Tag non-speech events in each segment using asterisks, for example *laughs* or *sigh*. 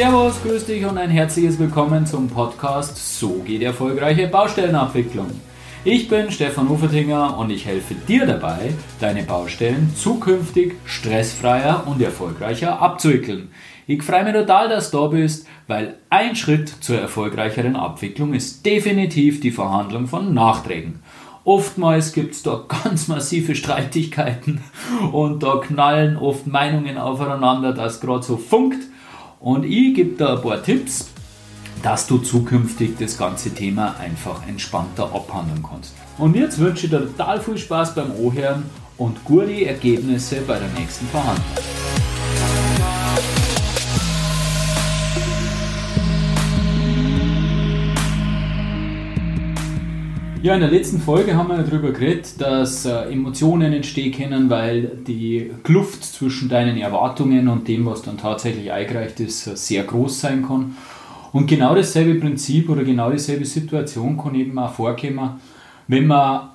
Servus, grüß dich und ein herzliches Willkommen zum Podcast So geht erfolgreiche Baustellenabwicklung. Ich bin Stefan Ufertinger und ich helfe dir dabei, deine Baustellen zukünftig stressfreier und erfolgreicher abzuwickeln. Ich freue mich total, dass du da bist, weil ein Schritt zur erfolgreicheren Abwicklung ist definitiv die Verhandlung von Nachträgen. Oftmals gibt es da *laughs* ganz massive Streitigkeiten und da knallen oft Meinungen aufeinander, dass gerade so funkt. Und ich gebe da ein paar Tipps, dass du zukünftig das ganze Thema einfach entspannter abhandeln kannst. Und jetzt wünsche ich dir total viel Spaß beim Ohren und gute Ergebnisse bei der nächsten Verhandlung. Ja, in der letzten Folge haben wir darüber geredet, dass äh, Emotionen entstehen können, weil die Kluft zwischen deinen Erwartungen und dem, was dann tatsächlich eingereicht ist, äh, sehr groß sein kann. Und genau dasselbe Prinzip oder genau dieselbe Situation kann eben auch vorkommen, wenn man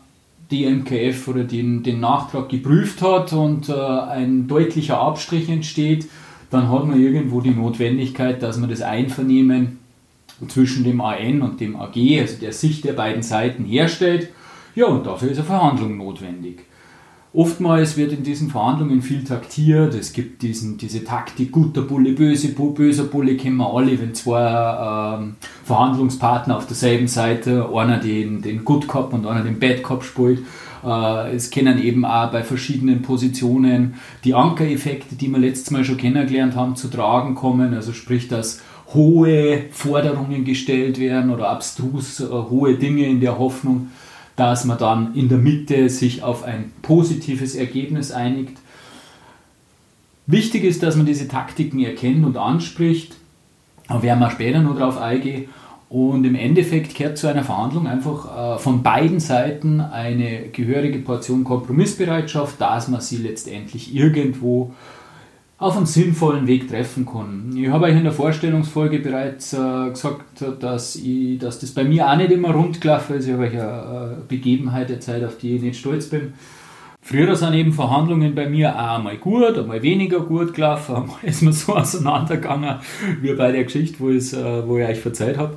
die MKF oder den, den Nachtrag geprüft hat und äh, ein deutlicher Abstrich entsteht, dann hat man irgendwo die Notwendigkeit, dass man das Einvernehmen zwischen dem AN und dem AG, also der Sicht der beiden Seiten herstellt. Ja, und dafür ist eine Verhandlung notwendig. Oftmals wird in diesen Verhandlungen viel taktiert. Es gibt diesen, diese Taktik, guter Bulle, böse, böser Bulle, kennen wir alle, wenn zwei ähm, Verhandlungspartner auf derselben Seite, einer den, den Good Cop und einer den Bad Cop spielt. Äh, es kennen eben auch bei verschiedenen Positionen die Ankereffekte, die wir letztes Mal schon kennengelernt haben, zu tragen kommen. Also sprich, dass hohe Forderungen gestellt werden oder abstrus äh, hohe Dinge in der Hoffnung, dass man dann in der Mitte sich auf ein positives Ergebnis einigt. Wichtig ist, dass man diese Taktiken erkennt und anspricht. Da werden wir später noch darauf eingehen. Und im Endeffekt kehrt zu einer Verhandlung einfach äh, von beiden Seiten eine gehörige Portion Kompromissbereitschaft, dass man sie letztendlich irgendwo auf einen sinnvollen Weg treffen kann. Ich habe euch in der Vorstellungsfolge bereits äh, gesagt, dass, ich, dass das bei mir auch nicht immer rund gelaufen ist. Ich habe euch eine Begebenheit erzählt, auf die ich nicht stolz bin. Früher sind eben Verhandlungen bei mir auch einmal gut, einmal weniger gut gelaufen, *laughs* einmal ist man so auseinandergegangen wie bei der Geschichte, wo, ich, äh, wo ich euch verzeiht habe.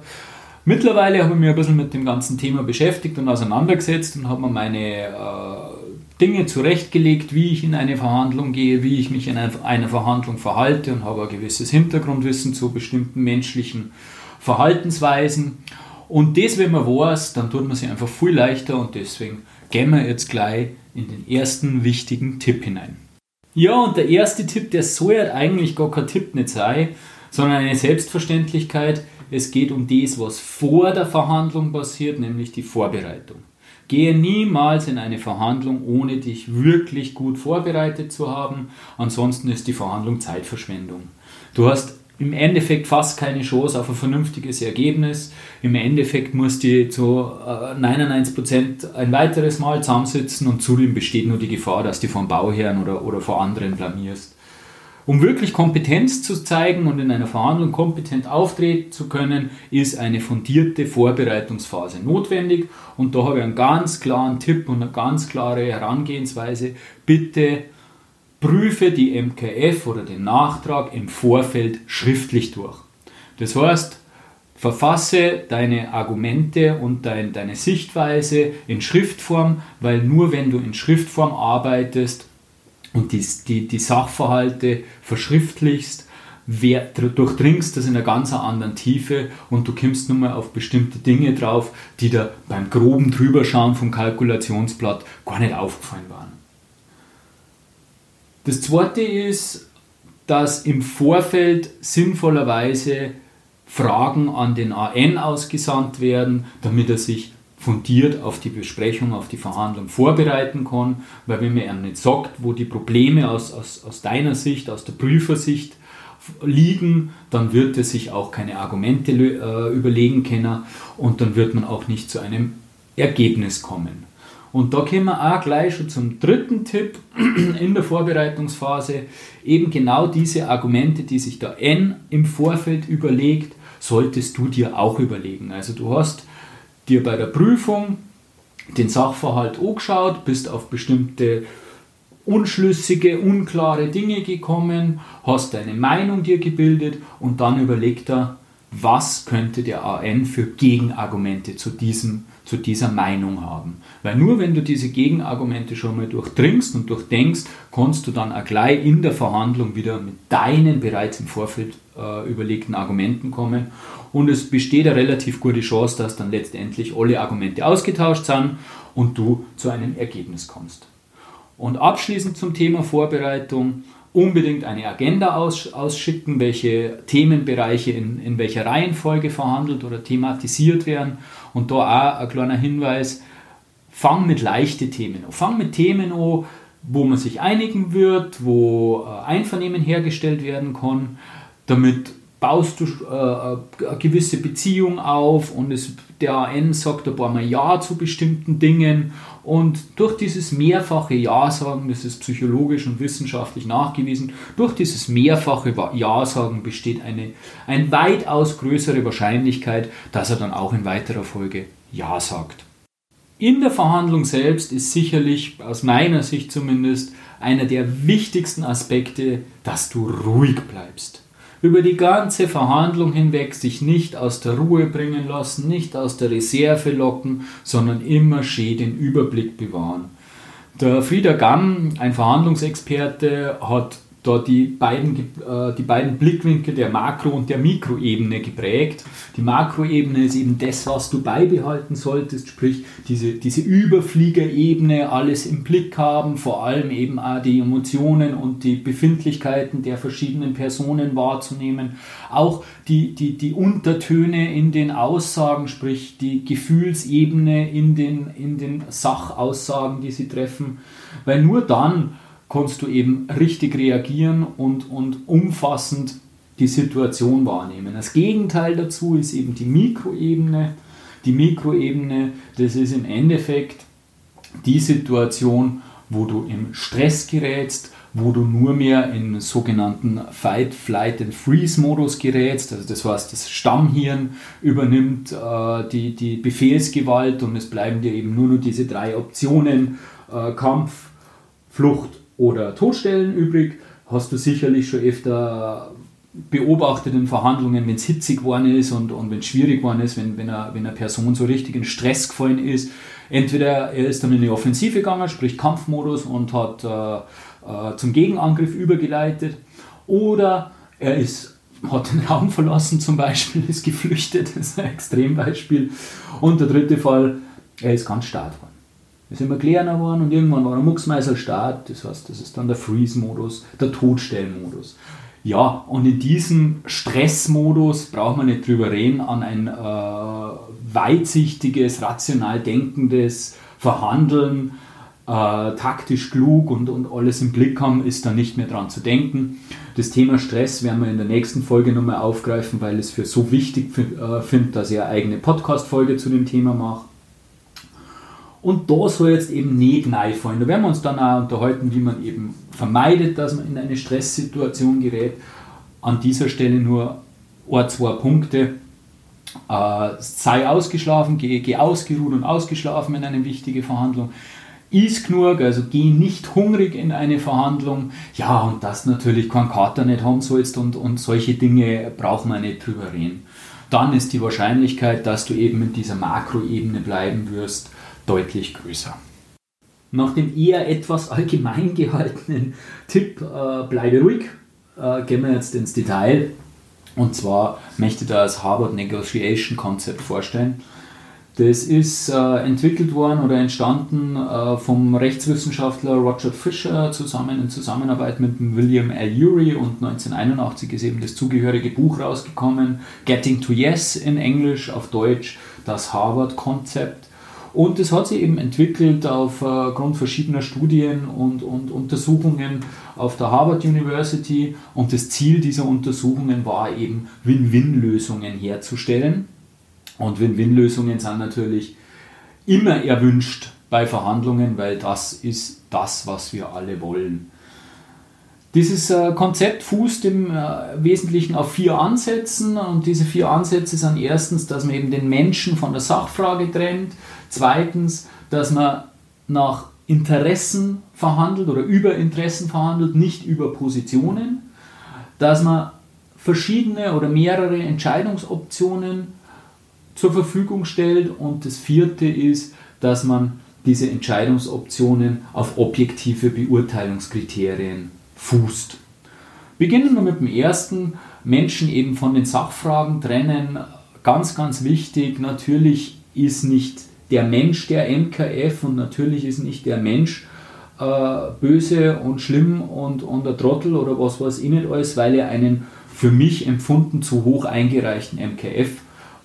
Mittlerweile habe ich mich ein bisschen mit dem ganzen Thema beschäftigt und auseinandergesetzt und habe mir meine äh, Dinge zurechtgelegt, wie ich in eine Verhandlung gehe, wie ich mich in einer Verhandlung verhalte und habe ein gewisses Hintergrundwissen zu bestimmten menschlichen Verhaltensweisen. Und das, wenn man weiß, dann tut man sich einfach viel leichter und deswegen gehen wir jetzt gleich in den ersten wichtigen Tipp hinein. Ja, und der erste Tipp, der soll ja eigentlich gar kein Tipp nicht sein, sondern eine Selbstverständlichkeit. Es geht um das, was vor der Verhandlung passiert, nämlich die Vorbereitung. Gehe niemals in eine Verhandlung, ohne dich wirklich gut vorbereitet zu haben. Ansonsten ist die Verhandlung Zeitverschwendung. Du hast im Endeffekt fast keine Chance auf ein vernünftiges Ergebnis. Im Endeffekt musst du zu 99% ein weiteres Mal zusammensitzen und zudem besteht nur die Gefahr, dass du vom Bauherrn oder, oder vor anderen blamierst. Um wirklich Kompetenz zu zeigen und in einer Verhandlung kompetent auftreten zu können, ist eine fundierte Vorbereitungsphase notwendig. Und da habe ich einen ganz klaren Tipp und eine ganz klare Herangehensweise. Bitte prüfe die MKF oder den Nachtrag im Vorfeld schriftlich durch. Das heißt, verfasse deine Argumente und dein, deine Sichtweise in Schriftform, weil nur wenn du in Schriftform arbeitest, und die, die, die Sachverhalte verschriftlichst, wer, durchdringst das in einer ganz anderen Tiefe und du kommst nur mal auf bestimmte Dinge drauf, die da beim groben Drüberschauen vom Kalkulationsblatt gar nicht aufgefallen waren. Das zweite ist, dass im Vorfeld sinnvollerweise Fragen an den AN ausgesandt werden, damit er sich fundiert auf die Besprechung, auf die Verhandlung vorbereiten kann, weil wenn man ihm nicht sagt, wo die Probleme aus, aus, aus deiner Sicht, aus der Prüfersicht liegen, dann wird er sich auch keine Argumente äh, überlegen können und dann wird man auch nicht zu einem Ergebnis kommen. Und da kommen wir auch gleich schon zum dritten Tipp *clears throat* in der Vorbereitungsphase. Eben genau diese Argumente, die sich der N im Vorfeld überlegt, solltest du dir auch überlegen. Also du hast dir bei der Prüfung den Sachverhalt angeschaut, bist auf bestimmte unschlüssige, unklare Dinge gekommen, hast deine Meinung dir gebildet und dann überlegt er, was könnte der AN für Gegenargumente zu, diesem, zu dieser Meinung haben. Weil nur wenn du diese Gegenargumente schon mal durchdringst und durchdenkst, kannst du dann auch gleich in der Verhandlung wieder mit deinen bereits im Vorfeld äh, überlegten Argumenten kommen. Und es besteht eine relativ gute Chance, dass dann letztendlich alle Argumente ausgetauscht sind und du zu einem Ergebnis kommst. Und abschließend zum Thema Vorbereitung unbedingt eine Agenda aus, ausschicken, welche Themenbereiche in, in welcher Reihenfolge verhandelt oder thematisiert werden. Und da auch ein kleiner Hinweis, fang mit leichten Themen an. Fang mit Themen an, wo man sich einigen wird, wo äh, Einvernehmen hergestellt werden kann, damit baust du äh, eine gewisse Beziehung auf und es, der AN sagt ein paar Mal Ja zu bestimmten Dingen und durch dieses mehrfache Ja-Sagen, das ist psychologisch und wissenschaftlich nachgewiesen, durch dieses mehrfache Ja-Sagen besteht eine, eine weitaus größere Wahrscheinlichkeit, dass er dann auch in weiterer Folge Ja sagt. In der Verhandlung selbst ist sicherlich, aus meiner Sicht zumindest, einer der wichtigsten Aspekte, dass du ruhig bleibst über die ganze Verhandlung hinweg sich nicht aus der Ruhe bringen lassen, nicht aus der Reserve locken, sondern immer schön den Überblick bewahren. Der Frieder Gamm, ein Verhandlungsexperte, hat da die beiden, äh, die beiden Blickwinkel der Makro- und der Mikroebene geprägt. Die Makroebene ist eben das, was du beibehalten solltest, sprich diese, diese Überfliegerebene, alles im Blick haben, vor allem eben auch die Emotionen und die Befindlichkeiten der verschiedenen Personen wahrzunehmen. Auch die, die, die Untertöne in den Aussagen, sprich die Gefühlsebene in den, in den Sachaussagen, die sie treffen. Weil nur dann kannst du eben richtig reagieren und, und umfassend die Situation wahrnehmen. Das Gegenteil dazu ist eben die Mikroebene. Die Mikroebene, das ist im Endeffekt die Situation, wo du im Stress gerätst, wo du nur mehr in sogenannten Fight, Flight and Freeze-Modus gerätst. Also das heißt, das Stammhirn übernimmt äh, die, die Befehlsgewalt und es bleiben dir eben nur noch diese drei Optionen, äh, Kampf, Flucht oder Todstellen übrig. Hast du sicherlich schon öfter beobachtet in Verhandlungen, wenn es hitzig geworden ist und, und wenn es schwierig geworden ist, wenn, wenn, eine, wenn eine Person so richtig in Stress gefallen ist. Entweder er ist dann in die Offensive gegangen, sprich Kampfmodus und hat äh, äh, zum Gegenangriff übergeleitet, oder er ist, hat den Raum verlassen zum Beispiel, *laughs* ist geflüchtet, das ist ein Extrembeispiel. Und der dritte Fall, er ist ganz stark geworden. Wir sind immer kleiner geworden und irgendwann war der Mucksmeißer Start, das heißt, das ist dann der Freeze-Modus, der Todstellmodus. Ja, und in diesem Stressmodus braucht man nicht drüber reden, an ein äh, weitsichtiges, rational denkendes Verhandeln, äh, taktisch klug und, und alles im Blick haben, ist da nicht mehr dran zu denken. Das Thema Stress werden wir in der nächsten Folge nochmal aufgreifen, weil ich es für so wichtig äh, finde, dass ich eine eigene Podcast-Folge zu dem Thema mache. Und da soll jetzt eben nicht reinfallen. Da werden wir uns dann auch unterhalten, wie man eben vermeidet, dass man in eine Stresssituation gerät. An dieser Stelle nur ein, zwei Punkte. Äh, sei ausgeschlafen, geh, geh ausgeruht und ausgeschlafen in eine wichtige Verhandlung. Iss genug, also geh nicht hungrig in eine Verhandlung. Ja, und dass natürlich kein Kater nicht haben sollst und, und solche Dinge braucht man nicht drüber reden. Dann ist die Wahrscheinlichkeit, dass du eben in dieser Makroebene bleiben wirst, deutlich größer. Nach dem eher etwas allgemein gehaltenen Tipp, äh, bleibe ruhig, äh, gehen wir jetzt ins Detail. Und zwar möchte ich da das Harvard Negotiation Concept vorstellen. Das ist äh, entwickelt worden oder entstanden äh, vom Rechtswissenschaftler Roger Fisher zusammen in Zusammenarbeit mit William L. Urey und 1981 ist eben das zugehörige Buch rausgekommen, Getting to Yes in Englisch, auf Deutsch das Harvard-Konzept. Und das hat sich eben entwickelt aufgrund verschiedener Studien und, und Untersuchungen auf der Harvard University. Und das Ziel dieser Untersuchungen war eben, Win-Win-Lösungen herzustellen. Und Win-Win-Lösungen sind natürlich immer erwünscht bei Verhandlungen, weil das ist das, was wir alle wollen. Dieses äh, Konzept fußt im äh, Wesentlichen auf vier Ansätzen und diese vier Ansätze sind erstens, dass man eben den Menschen von der Sachfrage trennt, zweitens, dass man nach Interessen verhandelt oder über Interessen verhandelt, nicht über Positionen, dass man verschiedene oder mehrere Entscheidungsoptionen zur Verfügung stellt und das vierte ist, dass man diese Entscheidungsoptionen auf objektive Beurteilungskriterien fußt. Beginnen wir mit dem ersten, Menschen eben von den Sachfragen trennen. Ganz, ganz wichtig, natürlich ist nicht der Mensch der MKF und natürlich ist nicht der Mensch äh, böse und schlimm und, und der Trottel oder was weiß ich nicht alles, weil er einen für mich empfunden zu hoch eingereichten MKF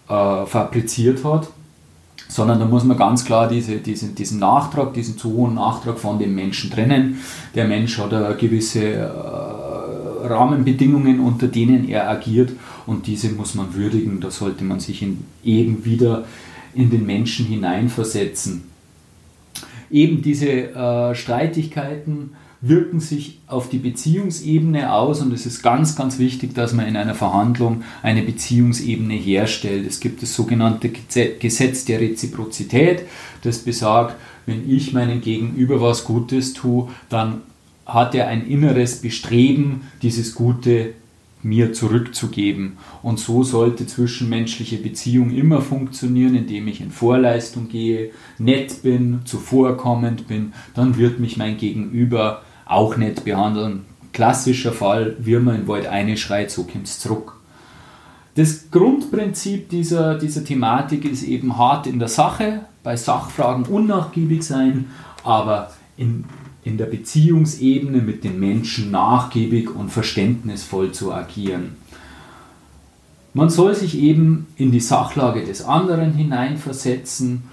äh, fabriziert hat, sondern da muss man ganz klar diese, diesen, diesen Nachtrag, diesen zu hohen Nachtrag von dem Menschen trennen. Der Mensch hat eine gewisse äh, Rahmenbedingungen, unter denen er agiert und diese muss man würdigen. Da sollte man sich in, eben wieder in den Menschen hineinversetzen. Eben diese äh, Streitigkeiten wirken sich auf die Beziehungsebene aus und es ist ganz, ganz wichtig, dass man in einer Verhandlung eine Beziehungsebene herstellt. Es gibt das sogenannte Gesetz der Reziprozität, das besagt, wenn ich meinem Gegenüber was Gutes tue, dann hat er ein inneres Bestreben, dieses Gute mir zurückzugeben. Und so sollte zwischenmenschliche Beziehung immer funktionieren, indem ich in Vorleistung gehe, nett bin, zuvorkommend bin, dann wird mich mein Gegenüber auch nett behandeln. Klassischer Fall, wie man in Wald eine schreit, so kommt es zurück. Das Grundprinzip dieser, dieser Thematik ist eben hart in der Sache, bei Sachfragen unnachgiebig sein, aber in in der Beziehungsebene mit den Menschen nachgiebig und verständnisvoll zu agieren. Man soll sich eben in die Sachlage des anderen hineinversetzen.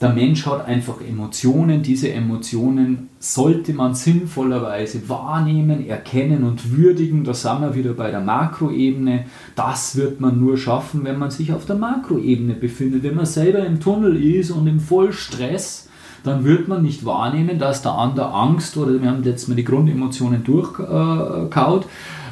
Der Mensch hat einfach Emotionen. Diese Emotionen sollte man sinnvollerweise wahrnehmen, erkennen und würdigen. Da sind wir wieder bei der Makroebene. Das wird man nur schaffen, wenn man sich auf der Makroebene befindet. Wenn man selber im Tunnel ist und im Vollstress, dann wird man nicht wahrnehmen, dass der andere Angst oder wir haben jetzt mal die Grundemotionen durchkaut,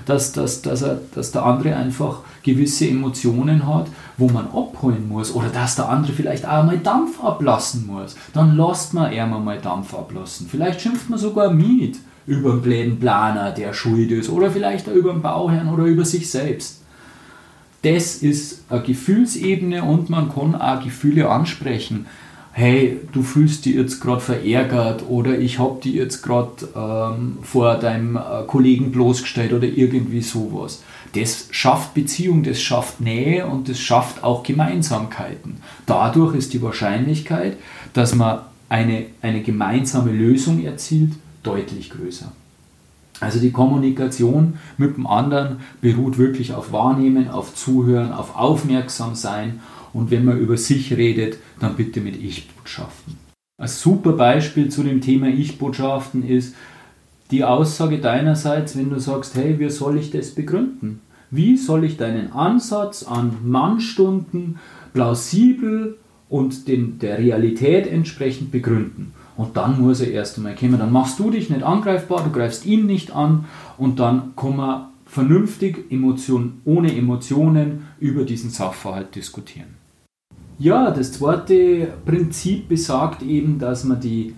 dass, dass, dass, er, dass der andere einfach gewisse Emotionen hat, wo man abholen muss oder dass der andere vielleicht auch mal Dampf ablassen muss. Dann lasst man eher mal Dampf ablassen. Vielleicht schimpft man sogar mit über einen blöden Planer, der schuld ist oder vielleicht auch über den Bauherrn oder über sich selbst. Das ist eine Gefühlsebene und man kann auch Gefühle ansprechen hey, du fühlst dich jetzt gerade verärgert oder ich habe dich jetzt gerade ähm, vor deinem äh, Kollegen bloßgestellt oder irgendwie sowas. Das schafft Beziehung, das schafft Nähe und das schafft auch Gemeinsamkeiten. Dadurch ist die Wahrscheinlichkeit, dass man eine, eine gemeinsame Lösung erzielt, deutlich größer. Also die Kommunikation mit dem anderen beruht wirklich auf Wahrnehmen, auf Zuhören, auf Aufmerksamsein und wenn man über sich redet, dann bitte mit Ich-Botschaften. Ein super Beispiel zu dem Thema Ich-Botschaften ist die Aussage deinerseits, wenn du sagst, hey, wie soll ich das begründen? Wie soll ich deinen Ansatz an Mannstunden plausibel und den, der Realität entsprechend begründen? Und dann muss er erst einmal kommen. Dann machst du dich nicht angreifbar, du greifst ihn nicht an und dann kann man vernünftig Emotion, ohne Emotionen über diesen Sachverhalt diskutieren. Ja, das zweite Prinzip besagt eben, dass man die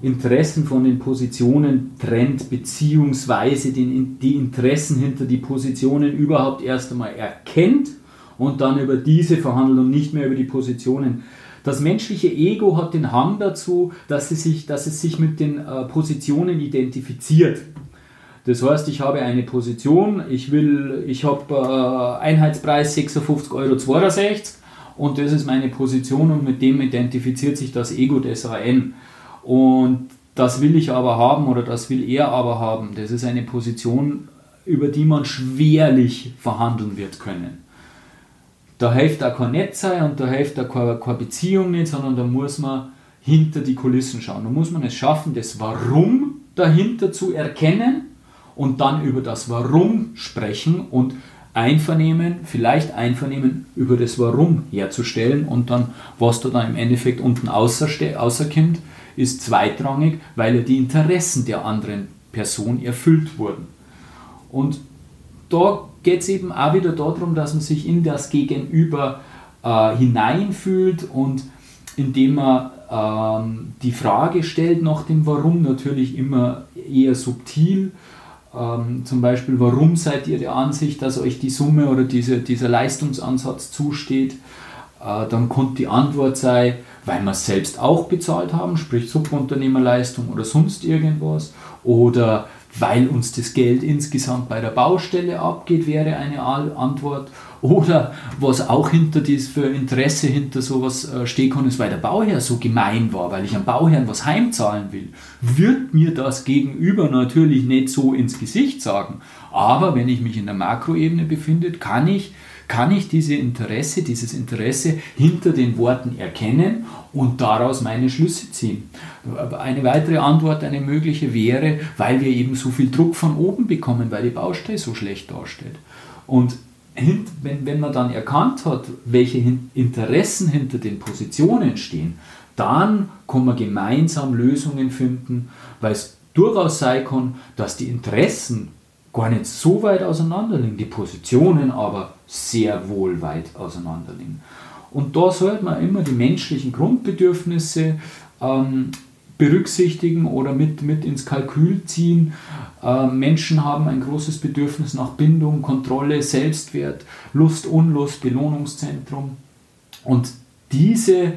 Interessen von den Positionen trennt, beziehungsweise den, die Interessen hinter die Positionen überhaupt erst einmal erkennt und dann über diese verhandelt und nicht mehr über die Positionen. Das menschliche Ego hat den Hang dazu, dass es sich, dass es sich mit den äh, Positionen identifiziert. Das heißt, ich habe eine Position, ich will, ich habe äh, Einheitspreis 56,62 Euro und das ist meine Position und mit dem identifiziert sich das Ego des AN. Und das will ich aber haben oder das will er aber haben. Das ist eine Position, über die man schwerlich verhandeln wird können. Da hilft auch kein Netz sein und da hilft auch keine, Beziehung nicht, sondern da muss man hinter die Kulissen schauen. Da muss man es schaffen, das Warum dahinter zu erkennen und dann über das Warum sprechen und Einvernehmen, vielleicht Einvernehmen über das Warum herzustellen und dann, was da dann im Endeffekt unten außerkommt, ist zweitrangig, weil ja die Interessen der anderen Person erfüllt wurden. Und da geht es eben auch wieder darum, dass man sich in das Gegenüber äh, hineinfühlt und indem man ähm, die Frage stellt nach dem Warum, natürlich immer eher subtil. Ähm, zum Beispiel, warum seid ihr der Ansicht, dass euch die Summe oder diese, dieser Leistungsansatz zusteht? Äh, dann konnte die Antwort sein, weil wir es selbst auch bezahlt haben, sprich Subunternehmerleistung oder sonst irgendwas. Oder weil uns das Geld insgesamt bei der Baustelle abgeht, wäre eine Antwort. Oder was auch hinter dies für Interesse hinter sowas äh, stehen kann, ist, weil der Bauherr so gemein war, weil ich am Bauherrn was heimzahlen will, wird mir das Gegenüber natürlich nicht so ins Gesicht sagen. Aber wenn ich mich in der Makroebene befinde, kann ich kann ich diese Interesse, dieses Interesse hinter den Worten erkennen und daraus meine Schlüsse ziehen. Eine weitere Antwort, eine mögliche wäre, weil wir eben so viel Druck von oben bekommen, weil die Baustelle so schlecht dasteht. Und wenn man dann erkannt hat, welche Interessen hinter den Positionen stehen, dann kann man gemeinsam Lösungen finden, weil es durchaus sein kann, dass die Interessen gar nicht so weit auseinander liegen, die Positionen aber sehr wohl weit auseinander liegen. Und da sollte man immer die menschlichen Grundbedürfnisse ähm, berücksichtigen oder mit, mit ins Kalkül ziehen. Äh, Menschen haben ein großes Bedürfnis nach Bindung, Kontrolle, Selbstwert, Lust, Unlust, Belohnungszentrum. Und diese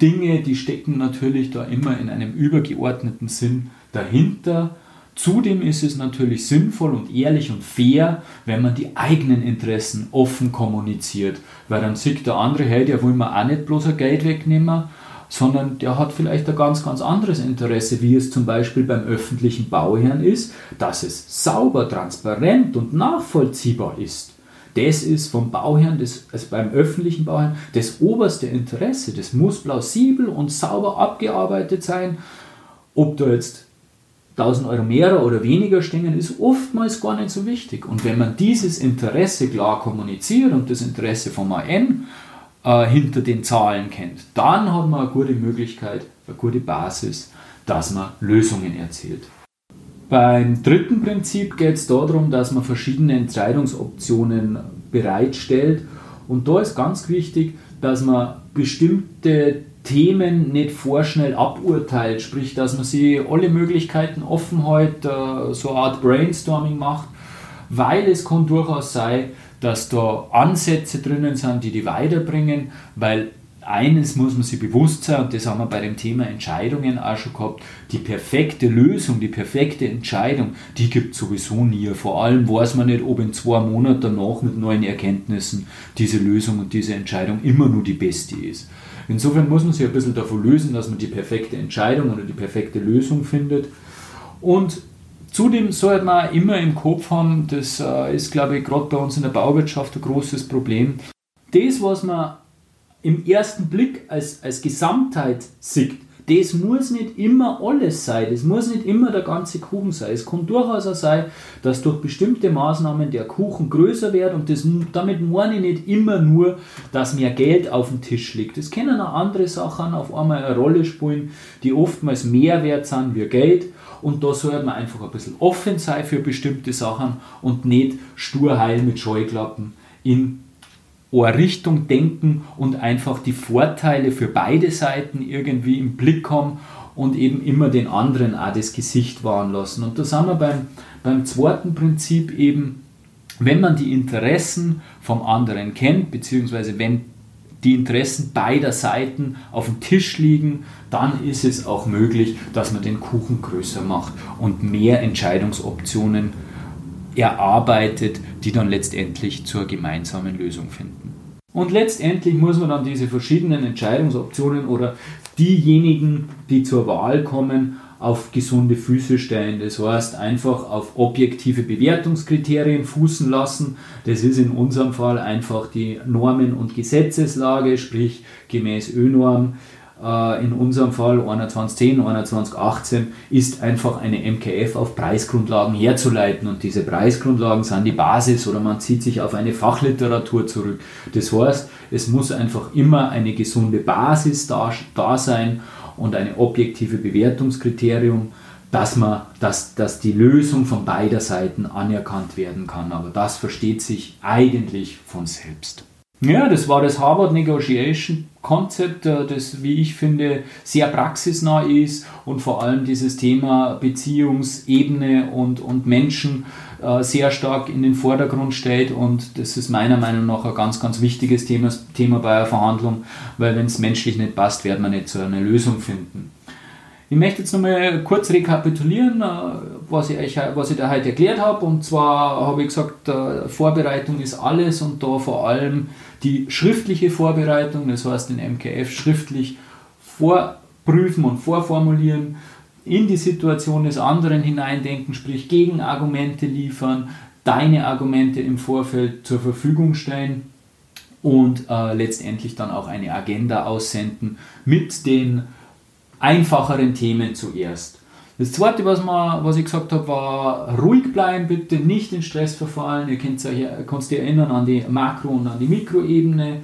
Dinge, die stecken natürlich da immer in einem übergeordneten Sinn dahinter Zudem ist es natürlich sinnvoll und ehrlich und fair, wenn man die eigenen Interessen offen kommuniziert, weil dann sieht der andere, hey, der will mir auch nicht bloß ein Geld wegnehmen, sondern der hat vielleicht ein ganz, ganz anderes Interesse, wie es zum Beispiel beim öffentlichen Bauherrn ist, dass es sauber, transparent und nachvollziehbar ist. Das ist vom Bauherrn, das, also beim öffentlichen Bauherrn, das oberste Interesse. Das muss plausibel und sauber abgearbeitet sein. Ob da jetzt 1000 Euro mehr oder weniger stehen, ist oftmals gar nicht so wichtig. Und wenn man dieses Interesse klar kommuniziert und das Interesse vom AN äh, hinter den Zahlen kennt, dann hat man eine gute Möglichkeit, eine gute Basis, dass man Lösungen erzielt. Beim dritten Prinzip geht es darum, dass man verschiedene Entscheidungsoptionen bereitstellt. Und da ist ganz wichtig, dass man bestimmte Themen nicht vorschnell aburteilt, sprich, dass man sie alle Möglichkeiten offen hält, äh, so eine Art Brainstorming macht, weil es kann durchaus sein, dass da Ansätze drinnen sind, die die weiterbringen, weil eines muss man sich bewusst sein, und das haben wir bei dem Thema Entscheidungen auch schon gehabt, die perfekte Lösung, die perfekte Entscheidung, die gibt es sowieso nie. Vor allem weiß man nicht, ob in zwei Monaten danach mit neuen Erkenntnissen diese Lösung und diese Entscheidung immer nur die beste ist. Insofern muss man sich ein bisschen davon lösen, dass man die perfekte Entscheidung oder die perfekte Lösung findet. Und zudem sollte man immer im Kopf haben, das äh, ist, glaube ich, gerade bei uns in der Bauwirtschaft ein großes Problem. Das, was man im ersten Blick als, als Gesamtheit sieht, das muss nicht immer alles sein, das muss nicht immer der ganze Kuchen sein. Es kann durchaus auch sein, dass durch bestimmte Maßnahmen der Kuchen größer wird und das, damit meine ich nicht immer nur, dass mehr Geld auf dem Tisch liegt. Es können auch andere Sachen auf einmal eine Rolle spielen, die oftmals mehr wert sind wie Geld und da sollte man einfach ein bisschen offen sein für bestimmte Sachen und nicht stur heil mit Scheuklappen in Richtung denken und einfach die Vorteile für beide Seiten irgendwie im Blick haben und eben immer den anderen auch das Gesicht wahren lassen. Und da sind wir beim, beim zweiten Prinzip eben, wenn man die Interessen vom anderen kennt, beziehungsweise wenn die Interessen beider Seiten auf dem Tisch liegen, dann ist es auch möglich, dass man den Kuchen größer macht und mehr Entscheidungsoptionen erarbeitet, die dann letztendlich zur gemeinsamen Lösung finden. Und letztendlich muss man dann diese verschiedenen Entscheidungsoptionen oder diejenigen, die zur Wahl kommen, auf gesunde Füße stellen. Das heißt, einfach auf objektive Bewertungskriterien fußen lassen. Das ist in unserem Fall einfach die Normen- und Gesetzeslage, sprich gemäß ÖNorm in unserem Fall 2110, 2118 ist einfach eine MKF auf Preisgrundlagen herzuleiten und diese Preisgrundlagen sind die Basis oder man zieht sich auf eine Fachliteratur zurück. Das heißt, es muss einfach immer eine gesunde Basis da, da sein und eine objektive Bewertungskriterium, dass, man, dass, dass die Lösung von beider Seiten anerkannt werden kann. Aber das versteht sich eigentlich von selbst. Ja, das war das Harvard Negotiation Konzept, äh, das, wie ich finde, sehr praxisnah ist und vor allem dieses Thema Beziehungsebene und, und Menschen äh, sehr stark in den Vordergrund stellt und das ist meiner Meinung nach ein ganz, ganz wichtiges Thema, Thema bei einer Verhandlung, weil wenn es menschlich nicht passt, wird man nicht so eine Lösung finden. Ich möchte jetzt nochmal kurz rekapitulieren, äh, was ich, euch, was ich da heute erklärt habe. Und zwar habe ich gesagt, Vorbereitung ist alles und da vor allem die schriftliche Vorbereitung, das heißt den MKF schriftlich vorprüfen und vorformulieren, in die Situation des anderen hineindenken, sprich Gegenargumente liefern, deine Argumente im Vorfeld zur Verfügung stellen und äh, letztendlich dann auch eine Agenda aussenden mit den einfacheren Themen zuerst. Das zweite, was, man, was ich gesagt habe, war ruhig bleiben, bitte nicht in Stress verfallen. Ihr könnt euch, kannst dich erinnern an die Makro- und an die Mikroebene.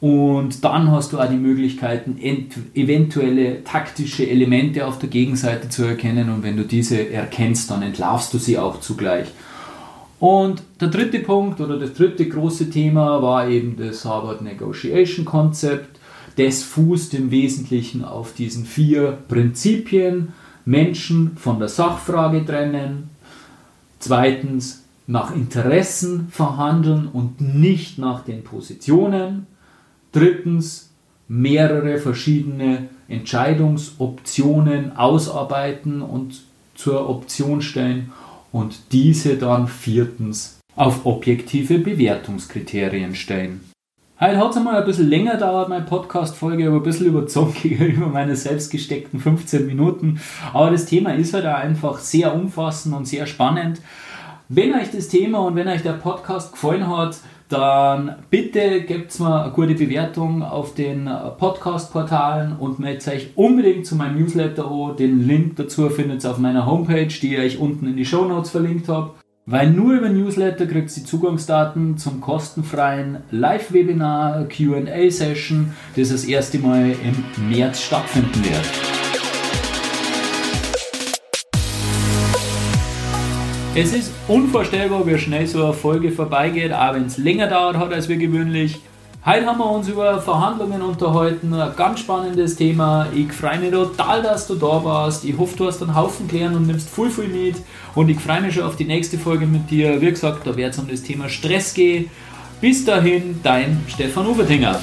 Und dann hast du auch die Möglichkeiten, eventuelle taktische Elemente auf der Gegenseite zu erkennen. Und wenn du diese erkennst, dann entlarvst du sie auch zugleich. Und der dritte Punkt oder das dritte große Thema war eben das Harvard Negotiation Konzept. Das fußt im Wesentlichen auf diesen vier Prinzipien. Menschen von der Sachfrage trennen. Zweitens nach Interessen verhandeln und nicht nach den Positionen. Drittens mehrere verschiedene Entscheidungsoptionen ausarbeiten und zur Option stellen und diese dann viertens auf objektive Bewertungskriterien stellen. Heute hat es einmal ein bisschen länger dauert, meine Podcast-Folge, aber ein bisschen überzogen *laughs* über meine selbst gesteckten 15 Minuten. Aber das Thema ist halt einfach sehr umfassend und sehr spannend. Wenn euch das Thema und wenn euch der Podcast gefallen hat, dann bitte gebt mir eine gute Bewertung auf den Podcast-Portalen und meldet euch unbedingt zu meinem Newsletter an. Den Link dazu findet ihr auf meiner Homepage, die ich euch unten in die Show Notes verlinkt habe. Weil nur über Newsletter kriegst du Zugangsdaten zum kostenfreien Live-Webinar QA-Session, das das erste Mal im März stattfinden wird. Es ist unvorstellbar, wie schnell so eine Folge vorbeigeht, auch wenn es länger dauert hat als wir gewöhnlich. Heute haben wir uns über Verhandlungen unterhalten, ein ganz spannendes Thema. Ich freue mich total, dass du da warst. Ich hoffe, du hast einen Haufen klären und nimmst viel, viel mit. Und ich freue mich schon auf die nächste Folge mit dir. Wie gesagt, da wird es um das Thema Stress gehen. Bis dahin, dein Stefan Ufertinger.